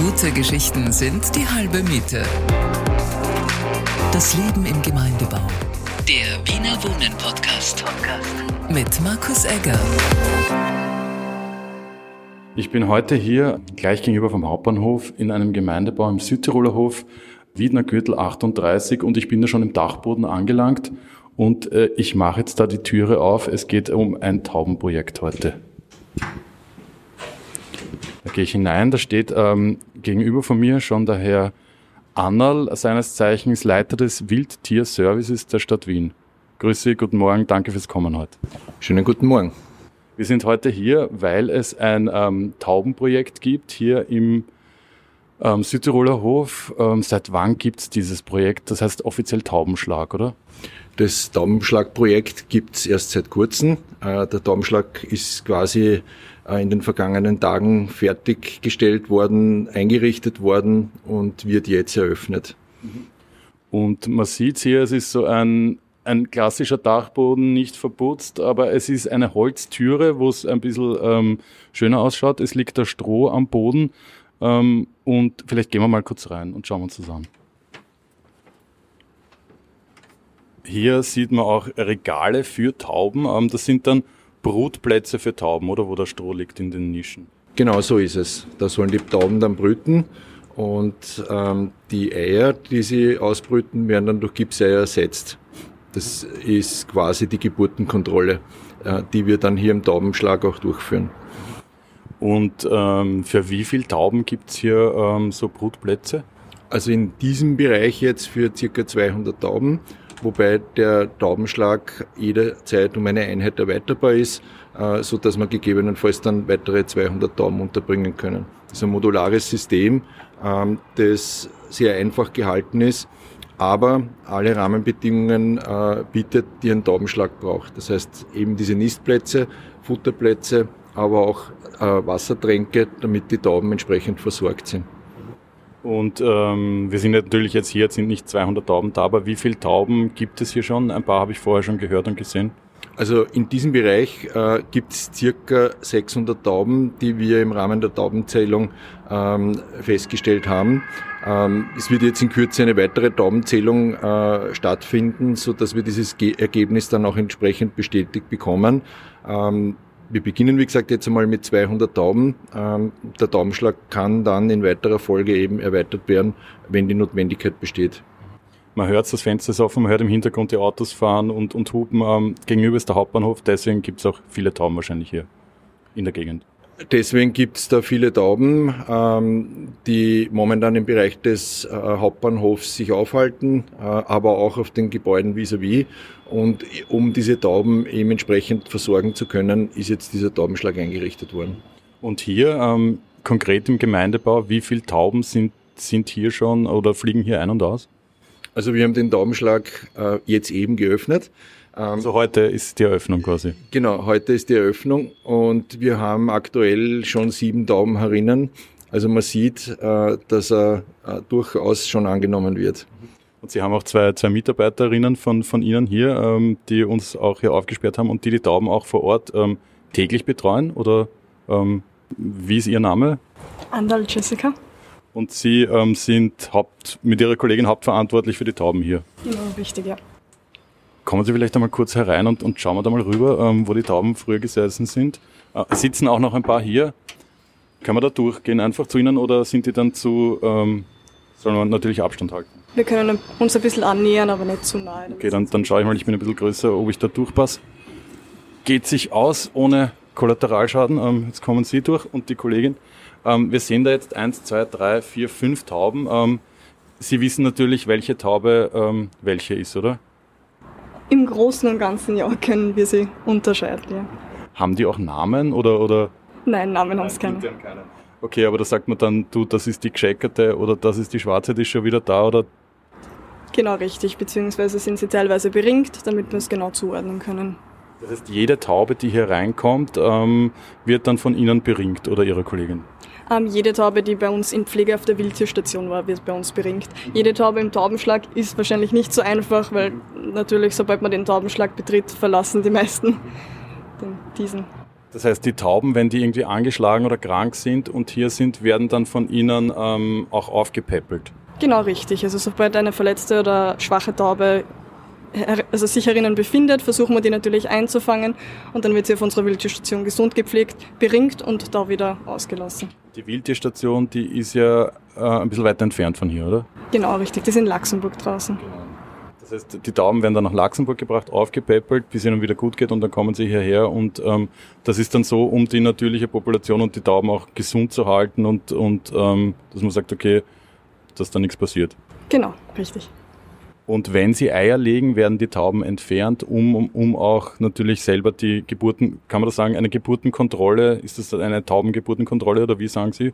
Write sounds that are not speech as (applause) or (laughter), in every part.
Gute Geschichten sind die halbe Miete. Das Leben im Gemeindebau. Der Wiener Wohnen Podcast. Mit Markus Egger. Ich bin heute hier gleich gegenüber vom Hauptbahnhof in einem Gemeindebau im Südtiroler Hof, Wiedner Gürtel 38 und ich bin da schon im Dachboden angelangt und äh, ich mache jetzt da die Türe auf. Es geht um ein Taubenprojekt heute. Da gehe ich hinein, da steht ähm, gegenüber von mir schon der Herr Annal, seines Zeichens Leiter des Wildtierservices der Stadt Wien. Grüße, guten Morgen, danke fürs Kommen heute. Schönen guten Morgen. Wir sind heute hier, weil es ein ähm, Taubenprojekt gibt hier im ähm, Südtiroler Hof. Ähm, seit wann gibt es dieses Projekt? Das heißt offiziell Taubenschlag, oder? Das Taubenschlag-Projekt gibt es erst seit kurzem. Äh, der Taubenschlag ist quasi äh, in den vergangenen Tagen fertiggestellt worden, eingerichtet worden und wird jetzt eröffnet. Und man sieht hier, es ist so ein, ein klassischer Dachboden, nicht verputzt, aber es ist eine Holztüre, wo es ein bisschen ähm, schöner ausschaut. Es liegt da Stroh am Boden ähm, und vielleicht gehen wir mal kurz rein und schauen uns das an. Hier sieht man auch Regale für Tauben. Ähm, das sind dann Brutplätze für Tauben, oder wo der Stroh liegt in den Nischen. Genau so ist es. Da sollen die Tauben dann brüten und ähm, die Eier, die sie ausbrüten, werden dann durch Gipseier ersetzt. Das ist quasi die Geburtenkontrolle, äh, die wir dann hier im Taubenschlag auch durchführen. Und ähm, für wie viele Tauben gibt es hier ähm, so Brutplätze? Also in diesem Bereich jetzt für circa 200 Tauben wobei der Taubenschlag jederzeit um eine Einheit erweiterbar ist, äh, so dass man gegebenenfalls dann weitere 200 Tauben unterbringen können. Das ist ein modulares System, ähm, das sehr einfach gehalten ist, aber alle Rahmenbedingungen äh, bietet, die ein Taubenschlag braucht. Das heißt eben diese Nistplätze, Futterplätze, aber auch äh, Wassertränke, damit die Tauben entsprechend versorgt sind. Und ähm, wir sind natürlich jetzt hier, jetzt sind nicht 200 Tauben da, aber wie viele Tauben gibt es hier schon? Ein paar habe ich vorher schon gehört und gesehen. Also in diesem Bereich äh, gibt es circa 600 Tauben, die wir im Rahmen der Taubenzählung ähm, festgestellt haben. Ähm, es wird jetzt in Kürze eine weitere Taubenzählung äh, stattfinden, so dass wir dieses Ge Ergebnis dann auch entsprechend bestätigt bekommen. Ähm, wir beginnen, wie gesagt, jetzt einmal mit 200 Tauben. Ähm, der Taubenschlag kann dann in weiterer Folge eben erweitert werden, wenn die Notwendigkeit besteht. Man hört, das Fenster ist offen, man hört im Hintergrund die Autos fahren und, und hupen. Ähm, gegenüber ist der Hauptbahnhof, deswegen gibt es auch viele Tauben wahrscheinlich hier in der Gegend. Deswegen gibt es da viele Tauben, ähm, die momentan im Bereich des äh, Hauptbahnhofs sich aufhalten, äh, aber auch auf den Gebäuden vis-à-vis. -vis. Und um diese Tauben eben entsprechend versorgen zu können, ist jetzt dieser Taubenschlag eingerichtet worden. Und hier ähm, konkret im Gemeindebau, wie viele Tauben sind, sind hier schon oder fliegen hier ein und aus? Also wir haben den Taubenschlag äh, jetzt eben geöffnet. Also heute ist die Eröffnung quasi. Genau, heute ist die Eröffnung und wir haben aktuell schon sieben Tauben herinnen. Also man sieht, äh, dass er äh, durchaus schon angenommen wird. Und Sie haben auch zwei, zwei Mitarbeiterinnen von, von Ihnen hier, ähm, die uns auch hier aufgesperrt haben und die die Tauben auch vor Ort ähm, täglich betreuen? Oder ähm, wie ist Ihr Name? Andal Jessica. Und Sie ähm, sind Haupt, mit Ihrer Kollegin hauptverantwortlich für die Tauben hier? Genau, richtig, ja. Kommen Sie vielleicht einmal kurz herein und, und schauen wir da mal rüber, ähm, wo die Tauben früher gesessen sind. Äh, sitzen auch noch ein paar hier. Können wir da durchgehen einfach zu Ihnen oder sind die dann zu, ähm, sollen wir natürlich Abstand halten? Wir können uns ein bisschen annähern, aber nicht zu nahe. Okay, dann, dann schaue ich mal, ich bin ein bisschen größer, ob ich da durchpasse. Geht sich aus ohne Kollateralschaden. Ähm, jetzt kommen Sie durch und die Kollegin. Ähm, wir sehen da jetzt eins, zwei, drei, vier, fünf Tauben. Ähm, Sie wissen natürlich, welche Taube welche ist, oder? Im Großen und Ganzen ja können wir sie unterscheiden. Ja. Haben die auch Namen oder? oder? Nein, Namen haben sie keine. Okay, aber da sagt man dann, du, das ist die gescheckerte oder das ist die schwarze, die ist schon wieder da oder? Genau richtig, beziehungsweise sind sie teilweise beringt, damit wir es genau zuordnen können. Das heißt, jede Taube, die hier reinkommt, ähm, wird dann von Ihnen beringt oder Ihrer Kollegin? Ähm, jede Taube, die bei uns in Pflege auf der Wildtierstation war, wird bei uns beringt. Jede Taube im Taubenschlag ist wahrscheinlich nicht so einfach, weil natürlich, sobald man den Taubenschlag betritt, verlassen die meisten den, diesen. Das heißt, die Tauben, wenn die irgendwie angeschlagen oder krank sind und hier sind, werden dann von Ihnen ähm, auch aufgepäppelt. Genau richtig. Also sobald eine verletzte oder schwache Taube also sich herinnen befindet, versuchen wir die natürlich einzufangen und dann wird sie auf unserer Wildtierstation gesund gepflegt, beringt und da wieder ausgelassen. Die Wildtierstation, die ist ja äh, ein bisschen weiter entfernt von hier, oder? Genau, richtig. Die ist in Luxemburg draußen. Das heißt, die Tauben werden dann nach Luxemburg gebracht, aufgepäppelt, bis ihnen wieder gut geht und dann kommen sie hierher und ähm, das ist dann so, um die natürliche Population und die Tauben auch gesund zu halten und, und ähm, dass man sagt, okay, dass da nichts passiert. Genau, richtig. Und wenn sie Eier legen, werden die Tauben entfernt, um, um, um auch natürlich selber die Geburten, kann man das sagen, eine Geburtenkontrolle, ist das eine Taubengeburtenkontrolle oder wie sagen Sie?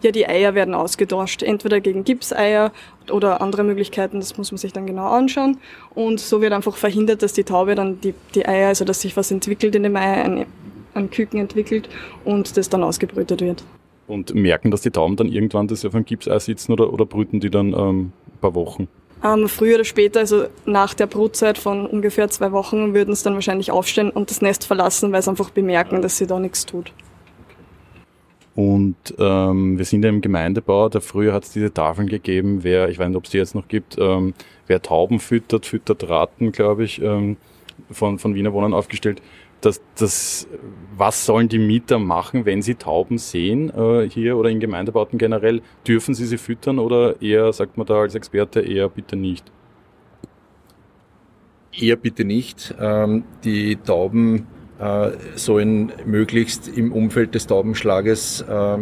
Ja, die Eier werden ausgetauscht, entweder gegen Gipseier oder andere Möglichkeiten, das muss man sich dann genau anschauen. Und so wird einfach verhindert, dass die Taube dann die, die Eier, also dass sich was entwickelt in dem Ei, ein, ein Küken entwickelt und das dann ausgebrütet wird. Und merken, dass die Tauben dann irgendwann, sie auf einem Gipsei sitzen oder, oder brüten die dann ähm, ein paar Wochen? Ähm, früher oder später, also nach der Brutzeit von ungefähr zwei Wochen, würden sie dann wahrscheinlich aufstehen und das Nest verlassen, weil sie einfach bemerken, dass sie da nichts tut. Und ähm, wir sind ja im Gemeindebau, da früher hat es diese Tafeln gegeben, wer, ich weiß nicht, ob es die jetzt noch gibt, ähm, wer Tauben füttert, füttert Ratten, glaube ich, ähm, von, von Wiener Wohnern aufgestellt das, das, was sollen die Mieter machen, wenn sie Tauben sehen, äh, hier oder in Gemeindebauten generell? Dürfen sie sie füttern oder eher, sagt man da als Experte, eher bitte nicht? Eher bitte nicht. Ähm, die Tauben sollen möglichst im Umfeld des Taubenschlages äh,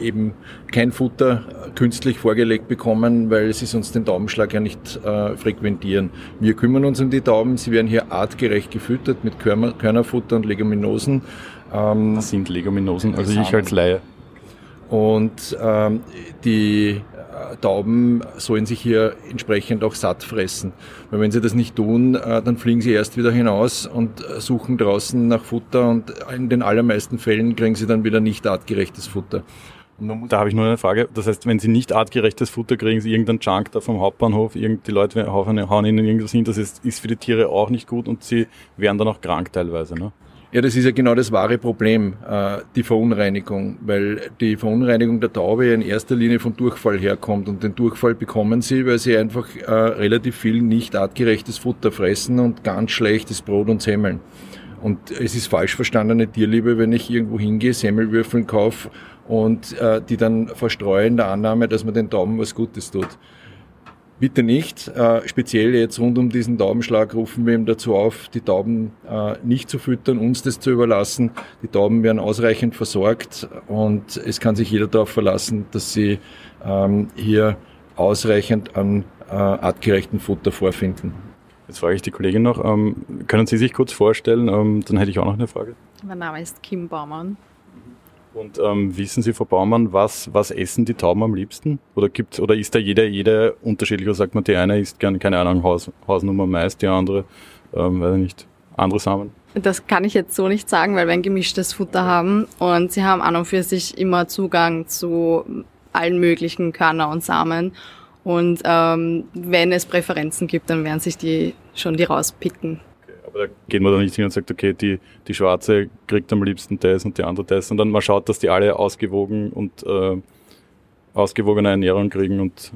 eben kein Futter künstlich vorgelegt bekommen, weil sie sonst den Taubenschlag ja nicht äh, frequentieren. Wir kümmern uns um die Tauben. Sie werden hier artgerecht gefüttert mit Körnerfutter und Leguminosen. Ähm, Was sind Leguminosen? Also ich als Laie. Und ähm, die Tauben sollen sich hier entsprechend auch satt fressen. Weil wenn sie das nicht tun, äh, dann fliegen sie erst wieder hinaus und suchen draußen nach Futter und in den allermeisten Fällen kriegen sie dann wieder nicht artgerechtes Futter. Da habe ich nur eine Frage. Das heißt, wenn Sie nicht artgerechtes Futter kriegen, Sie irgendeinen Junk da vom Hauptbahnhof, die Leute hauen Ihnen irgendwas hin, das ist, ist für die Tiere auch nicht gut und Sie werden dann auch krank teilweise. Ne? Ja, das ist ja genau das wahre Problem, äh, die Verunreinigung, weil die Verunreinigung der Taube in erster Linie von Durchfall herkommt und den Durchfall bekommen sie, weil sie einfach äh, relativ viel nicht artgerechtes Futter fressen und ganz schlechtes Brot und Semmeln. Und es ist falsch verstandene Tierliebe, wenn ich irgendwo hingehe, Semmelwürfeln kaufe und äh, die dann verstreuen der Annahme, dass man den Tauben was Gutes tut. Bitte nicht. Äh, speziell jetzt rund um diesen Taubenschlag rufen wir ihm dazu auf, die Tauben äh, nicht zu füttern, uns das zu überlassen. Die Tauben werden ausreichend versorgt und es kann sich jeder darauf verlassen, dass sie ähm, hier ausreichend an äh, artgerechten Futter vorfinden. Jetzt frage ich die Kollegin noch, ähm, können Sie sich kurz vorstellen? Ähm, dann hätte ich auch noch eine Frage. Mein Name ist Kim Baumann. Und ähm, wissen Sie, Frau Baumann, was, was essen die Tauben am liebsten? Oder gibt's, oder ist da jeder, jeder unterschiedlich? Oder sagt man, die eine isst gern, keine Ahnung, Haus, Hausnummer Mais, die andere, ähm, weiß ich nicht, andere Samen? Das kann ich jetzt so nicht sagen, weil wir ein gemischtes Futter haben und sie haben an und für sich immer Zugang zu allen möglichen Körner und Samen. Und ähm, wenn es Präferenzen gibt, dann werden sich die schon die rauspicken. Da geht man da nicht hin und sagt, okay, die, die Schwarze kriegt am liebsten das und die andere das, sondern man schaut, dass die alle ausgewogen und äh, ausgewogene Ernährung kriegen und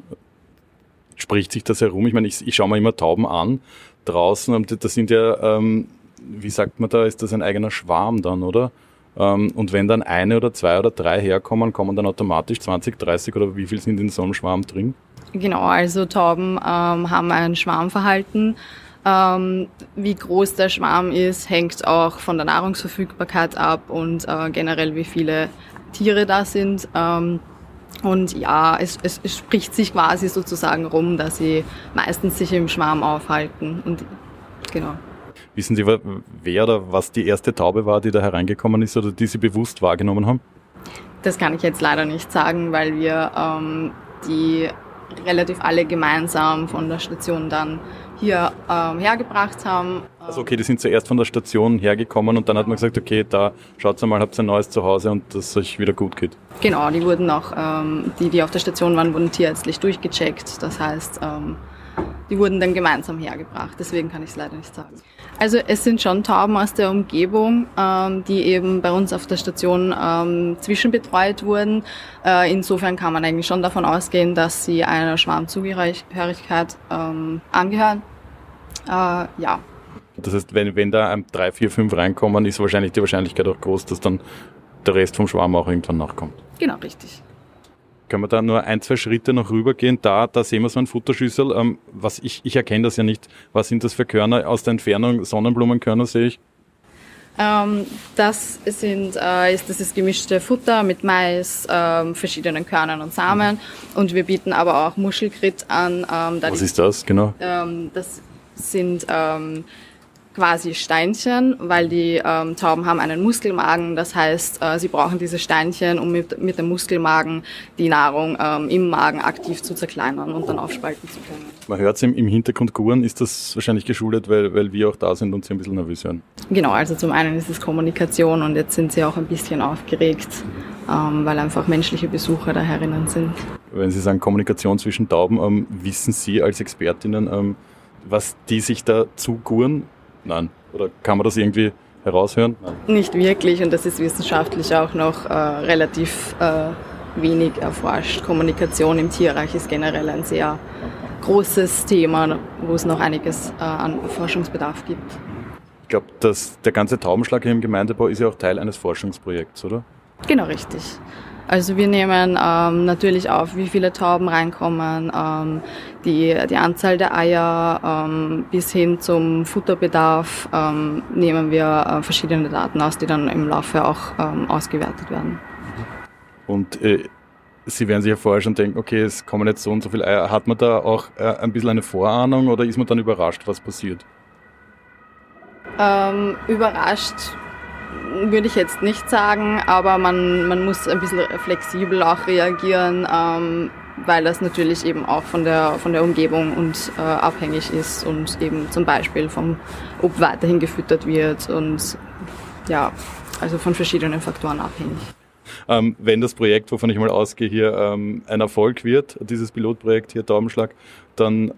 spricht sich das herum. Ich meine, ich, ich schaue mir immer Tauben an draußen und das sind ja, ähm, wie sagt man da, ist das ein eigener Schwarm dann, oder? Ähm, und wenn dann eine oder zwei oder drei herkommen, kommen dann automatisch 20, 30 oder wie viel sind in so einem Schwarm drin? Genau, also Tauben ähm, haben ein Schwarmverhalten. Ähm, wie groß der Schwarm ist, hängt auch von der Nahrungsverfügbarkeit ab und äh, generell wie viele Tiere da sind. Ähm, und ja, es, es, es, spricht sich quasi sozusagen rum, dass sie meistens sich im Schwarm aufhalten. Und genau. Wissen Sie, wer oder was die erste Taube war, die da hereingekommen ist oder die Sie bewusst wahrgenommen haben? Das kann ich jetzt leider nicht sagen, weil wir ähm, die relativ alle gemeinsam von der Station dann hier ähm, hergebracht haben. Also okay, die sind zuerst von der Station hergekommen und dann hat man gesagt, okay, da schaut mal, habt ihr ein neues Zuhause und dass es euch wieder gut geht. Genau, die wurden auch, ähm, die, die auf der Station waren, wurden tierärztlich durchgecheckt. Das heißt, ähm, die wurden dann gemeinsam hergebracht. Deswegen kann ich es leider nicht sagen. Also es sind schon Tauben aus der Umgebung, ähm, die eben bei uns auf der Station ähm, zwischenbetreut wurden. Äh, insofern kann man eigentlich schon davon ausgehen, dass sie einer Schwarmzugehörigkeit ähm, angehören. Äh, ja. Das heißt, wenn, wenn da drei, vier, fünf reinkommen, ist wahrscheinlich die Wahrscheinlichkeit auch groß, dass dann der Rest vom Schwarm auch irgendwann nachkommt. Genau, richtig. Können wir da nur ein, zwei Schritte noch rübergehen? Da, da sehen wir so ein Futterschüssel. Ähm, was ich, ich erkenne das ja nicht. Was sind das für Körner? Aus der Entfernung Sonnenblumenkörner sehe ich. Ähm, das sind äh, ist das ist gemischte Futter mit Mais, ähm, verschiedenen Körnern und Samen. Und wir bieten aber auch Muschelgrit an. Ähm, da Was ist das genau? Ähm, das sind ähm, quasi Steinchen, weil die ähm, Tauben haben einen Muskelmagen. Das heißt, äh, sie brauchen diese Steinchen, um mit, mit dem Muskelmagen die Nahrung ähm, im Magen aktiv zu zerkleinern und dann aufspalten zu können. Man hört es im, im Hintergrund guren, ist das wahrscheinlich geschuldet, weil, weil wir auch da sind und sie ein bisschen nervös hören? Genau, also zum einen ist es Kommunikation und jetzt sind sie auch ein bisschen aufgeregt, ähm, weil einfach menschliche Besucher da herinnen sind. Wenn Sie sagen Kommunikation zwischen Tauben, ähm, wissen Sie als Expertinnen, ähm, was die sich da zuguren? Nein. Oder kann man das irgendwie heraushören? Nein. Nicht wirklich und das ist wissenschaftlich auch noch äh, relativ äh, wenig erforscht. Kommunikation im Tierreich ist generell ein sehr großes Thema, wo es noch einiges äh, an Forschungsbedarf gibt. Ich glaube, der ganze Taubenschlag hier im Gemeindebau ist ja auch Teil eines Forschungsprojekts, oder? Genau, richtig. Also wir nehmen ähm, natürlich auf, wie viele Tauben reinkommen, ähm, die, die Anzahl der Eier ähm, bis hin zum Futterbedarf ähm, nehmen wir äh, verschiedene Daten aus, die dann im Laufe auch ähm, ausgewertet werden. Und äh, Sie werden sich ja vorher schon denken, okay, es kommen jetzt so und so viele Eier. Hat man da auch äh, ein bisschen eine Vorahnung oder ist man dann überrascht, was passiert? Ähm, überrascht würde ich jetzt nicht sagen, aber man, man muss ein bisschen flexibel auch reagieren, ähm, weil das natürlich eben auch von der, von der Umgebung und äh, abhängig ist und eben zum Beispiel vom, ob weiterhin gefüttert wird und ja, also von verschiedenen Faktoren abhängig. Ähm, wenn das Projekt, wovon ich mal ausgehe, hier ähm, ein Erfolg wird, dieses Pilotprojekt hier Daumenschlag, dann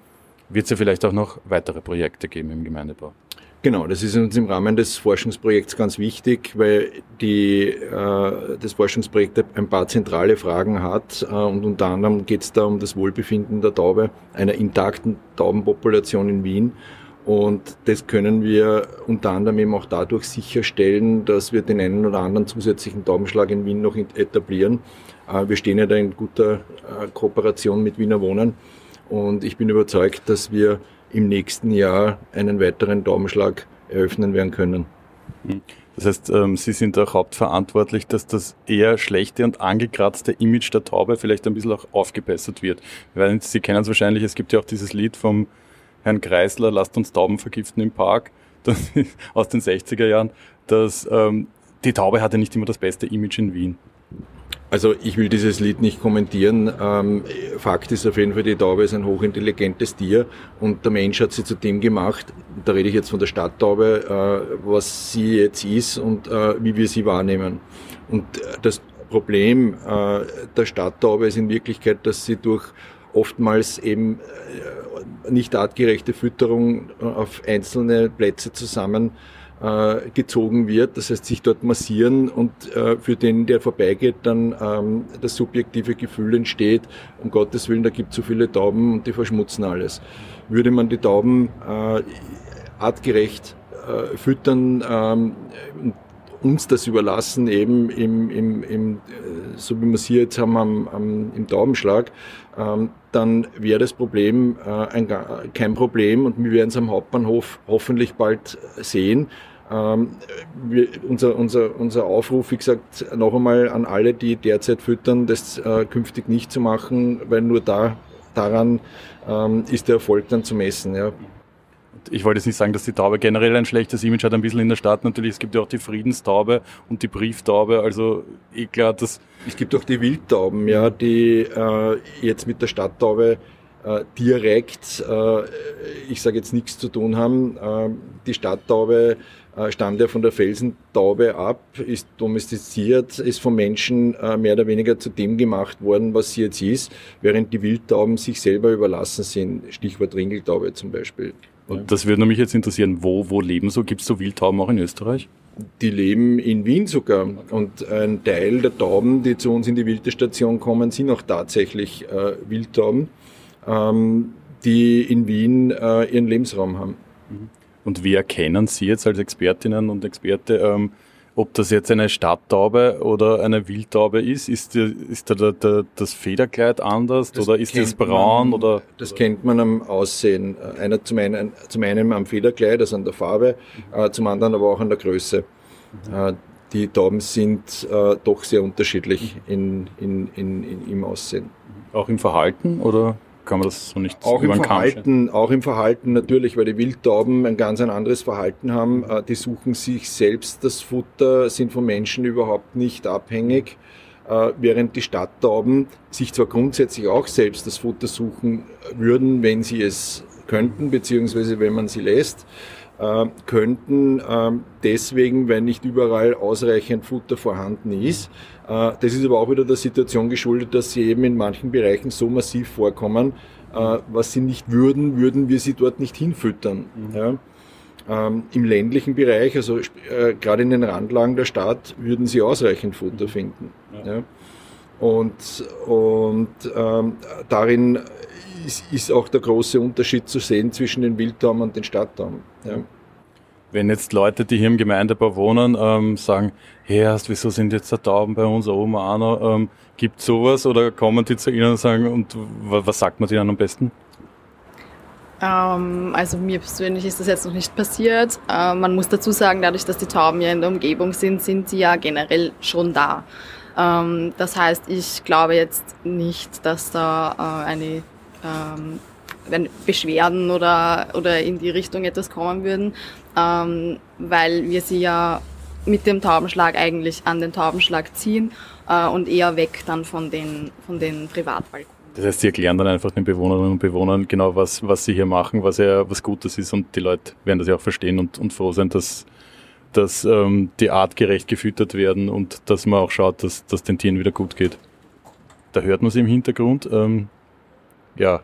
wird es ja vielleicht auch noch weitere Projekte geben im Gemeindebau. Genau, das ist uns im Rahmen des Forschungsprojekts ganz wichtig, weil die, äh, das Forschungsprojekt ein paar zentrale Fragen hat äh, und unter anderem geht es da um das Wohlbefinden der Taube, einer intakten Taubenpopulation in Wien. Und das können wir unter anderem eben auch dadurch sicherstellen, dass wir den einen oder anderen zusätzlichen Taubenschlag in Wien noch etablieren. Äh, wir stehen ja da in guter äh, Kooperation mit Wiener Wohnen und ich bin überzeugt, dass wir im nächsten Jahr einen weiteren Daumenschlag eröffnen werden können. Das heißt, ähm, Sie sind auch hauptverantwortlich, dass das eher schlechte und angekratzte Image der Taube vielleicht ein bisschen auch aufgebessert wird. Weil Sie kennen es wahrscheinlich, es gibt ja auch dieses Lied vom Herrn Kreisler, lasst uns Tauben vergiften im Park, (laughs) aus den 60er Jahren, dass ähm, die Taube hatte nicht immer das beste Image in Wien. Also ich will dieses Lied nicht kommentieren. Ähm, Fakt ist auf jeden Fall, die Taube ist ein hochintelligentes Tier und der Mensch hat sie zu dem gemacht, da rede ich jetzt von der Stadttaube, äh, was sie jetzt ist und äh, wie wir sie wahrnehmen. Und äh, das Problem äh, der Stadttaube ist in Wirklichkeit, dass sie durch oftmals eben äh, nicht artgerechte Fütterung äh, auf einzelne Plätze zusammen äh, gezogen wird, das heißt sich dort massieren und äh, für den, der vorbeigeht, dann ähm, das subjektive Gefühl entsteht, um Gottes Willen, da gibt es so viele Tauben und die verschmutzen alles. Würde man die Tauben äh, artgerecht äh, füttern, ähm, uns das überlassen, eben im, im, im, äh, so wie wir es hier jetzt haben am, am, im Taubenschlag, ähm, dann wäre das Problem äh, ein, kein Problem und wir werden es am Hauptbahnhof hoffentlich bald sehen. Ähm, wir, unser, unser, unser Aufruf, wie gesagt, noch einmal an alle, die derzeit füttern, das äh, künftig nicht zu machen, weil nur da, daran ähm, ist der Erfolg dann zu messen. Ja. Ich wollte jetzt nicht sagen, dass die Taube generell ein schlechtes Image hat, ein bisschen in der Stadt natürlich. Es gibt ja auch die Friedenstaube und die Brieftaube, also eh klar, dass... Es gibt auch die Wildtauben, ja, die äh, jetzt mit der Stadttaube äh, direkt, äh, ich sage jetzt nichts zu tun haben. Äh, die Stadttaube stammt ja von der Felsentaube ab, ist domestiziert, ist vom Menschen äh, mehr oder weniger zu dem gemacht worden, was sie jetzt ist, während die Wildtauben sich selber überlassen sind. Stichwort Ringeltaube zum Beispiel. Und das würde mich jetzt interessieren, wo, wo leben so? Gibt es so Wildtauben auch in Österreich? Die leben in Wien sogar. Und ein Teil der Tauben, die zu uns in die Wildestation kommen, sind auch tatsächlich äh, Wildtauben, ähm, die in Wien äh, ihren Lebensraum haben. Und wie erkennen Sie jetzt als Expertinnen und Experte, ähm, ob das jetzt eine Stadttaube oder eine Wildtaube ist? Ist, die, ist da der, der, das Federkleid anders Das oder ist das kennt braun? man, oder, Das kennt man am Aussehen. Einer zum einen, zum einen am Federkleid, also an der Farbe, äh, zum anderen aber auch an der Größe. Äh, die Tauben sind äh, doch sehr unterschiedlich in, in, in, in, im Aussehen. auch im Verhalten oder kann man das so nicht Auch im über den scheren? Verhalten, auch im Verhalten natürlich, weil die Wildtauben ein ganz ein anderes Verhalten haben. Äh, Die suchen sich selbst das Futter, sind von Menschen überhaupt nicht abhängig, äh, während die Stadttauben sich zwar grundsätzlich auch selbst das Futter suchen würden, wenn sie es könnten, beziehungsweise wenn man sie lässt, könnten ähm, deswegen, weil nicht überall ausreichend Futter vorhanden ist. Äh, Das ist aber auch wieder der Situation geschuldet, dass sie eben in manchen Bereichen so massiv vorkommen, äh, was sie nicht würden, würden wir sie dort nicht hinfüttern. Ja. Ähm, Im ländlichen Bereich, also äh, gerade in den Randlagen der Stadt, würden sie ausreichend Futter finden. Ja. Und, und ähm, darin ist, ist auch der große Unterschied zu sehen zwischen den Wildtauben und den Stadttauben. Ja. Wenn jetzt Leute, die hier im Gemeindebau wohnen, ähm, sagen, hey, erst, wieso sind jetzt da Tauben bei uns oben auch noch? Ähm, Gibt sowas oder kommen die zu Ihnen und sagen, und wa- was sagt man denen am besten? Ähm, also mir persönlich ist das jetzt noch nicht passiert. Äh, man muss dazu sagen, dadurch, dass die Tauben ja in der Umgebung sind, sind sie ja generell schon da. Ähm, das heißt, ich glaube jetzt nicht, dass da äh, eine ähm, Beschwerden oder, oder in die Richtung etwas kommen würden, ähm, weil wir sie ja mit dem Taubenschlag eigentlich an den Taubenschlag ziehen äh, und eher weg dann von den, von den Privatbalkonen. Das heißt, Sie erklären dann einfach den Bewohnerinnen und Bewohnern genau, was, was Sie hier machen, was ja was Gutes ist und die Leute werden das ja auch verstehen und, und froh sein, dass, dass ähm, die artgerecht gefüttert werden und dass man auch schaut, dass, dass den Tieren wieder gut geht. Da hört man sie im Hintergrund. Ähm, ja,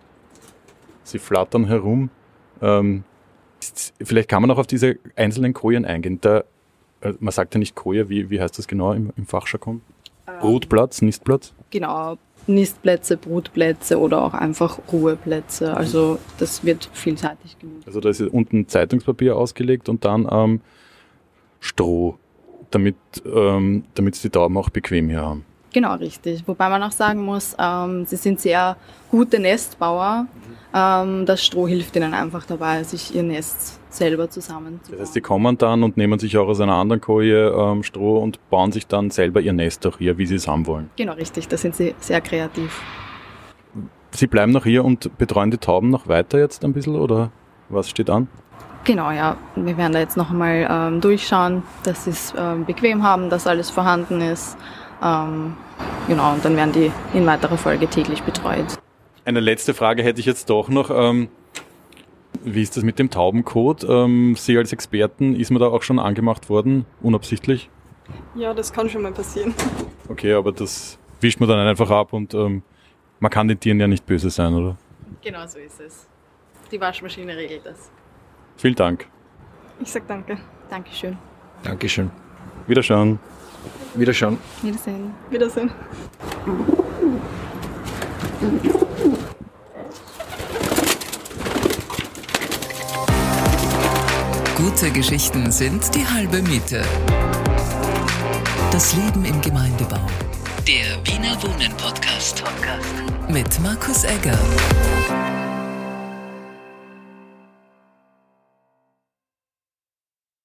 sie flattern herum. Ähm, vielleicht kann man auch auf diese einzelnen Kojen eingehen. Da, äh, man sagt ja nicht Koje, wie, wie heißt das genau im, im Fachjargon? Brutplatz, Nistplatz? Genau, Nistplätze, Brutplätze oder auch einfach Ruheplätze. Also das wird vielseitig genutzt. Also da ist unten Zeitungspapier ausgelegt und dann ähm, Stroh, damit ähm, damit die Tauben auch bequem hier haben. Genau, richtig. Wobei man auch sagen muss, ähm, sie sind sehr gute Nestbauer. Ähm, das Stroh hilft ihnen einfach dabei, sich ihr Nest selber zusammenzubauen. Das heißt, die kommen dann und nehmen sich auch aus einer anderen Koje ähm, Stroh und bauen sich dann selber ihr Nest auch hier, wie sie es haben wollen. Genau, richtig. Da sind sie sehr kreativ. Sie bleiben noch hier und betreuen die Tauben noch weiter jetzt ein bisschen oder was steht an? Genau, ja. Wir werden da jetzt noch einmal ähm, durchschauen, dass sie es ähm, bequem haben, dass alles vorhanden ist. Ähm, genau, und dann werden die in weiterer Folge täglich betreut. Eine letzte Frage hätte ich jetzt doch noch. Ähm, wie ist das mit dem Taubencode? Ähm, Sie als Experten, ist man da auch schon angemacht worden, unabsichtlich? Ja, das kann schon mal passieren. Okay, aber das wischt man dann einfach ab und ähm, man kann den Tieren ja nicht böse sein, oder? Genau so ist es. Die Waschmaschine regelt das. Vielen Dank. Ich sag danke. Dankeschön. Dankeschön. Wiederschauen. Wiederschauen. Wiedersehen. Wiedersehen. Gute Geschichten sind die halbe Miete. Das Leben im Gemeindebau. Der Wiener Wohnen Podcast. Mit Markus Egger.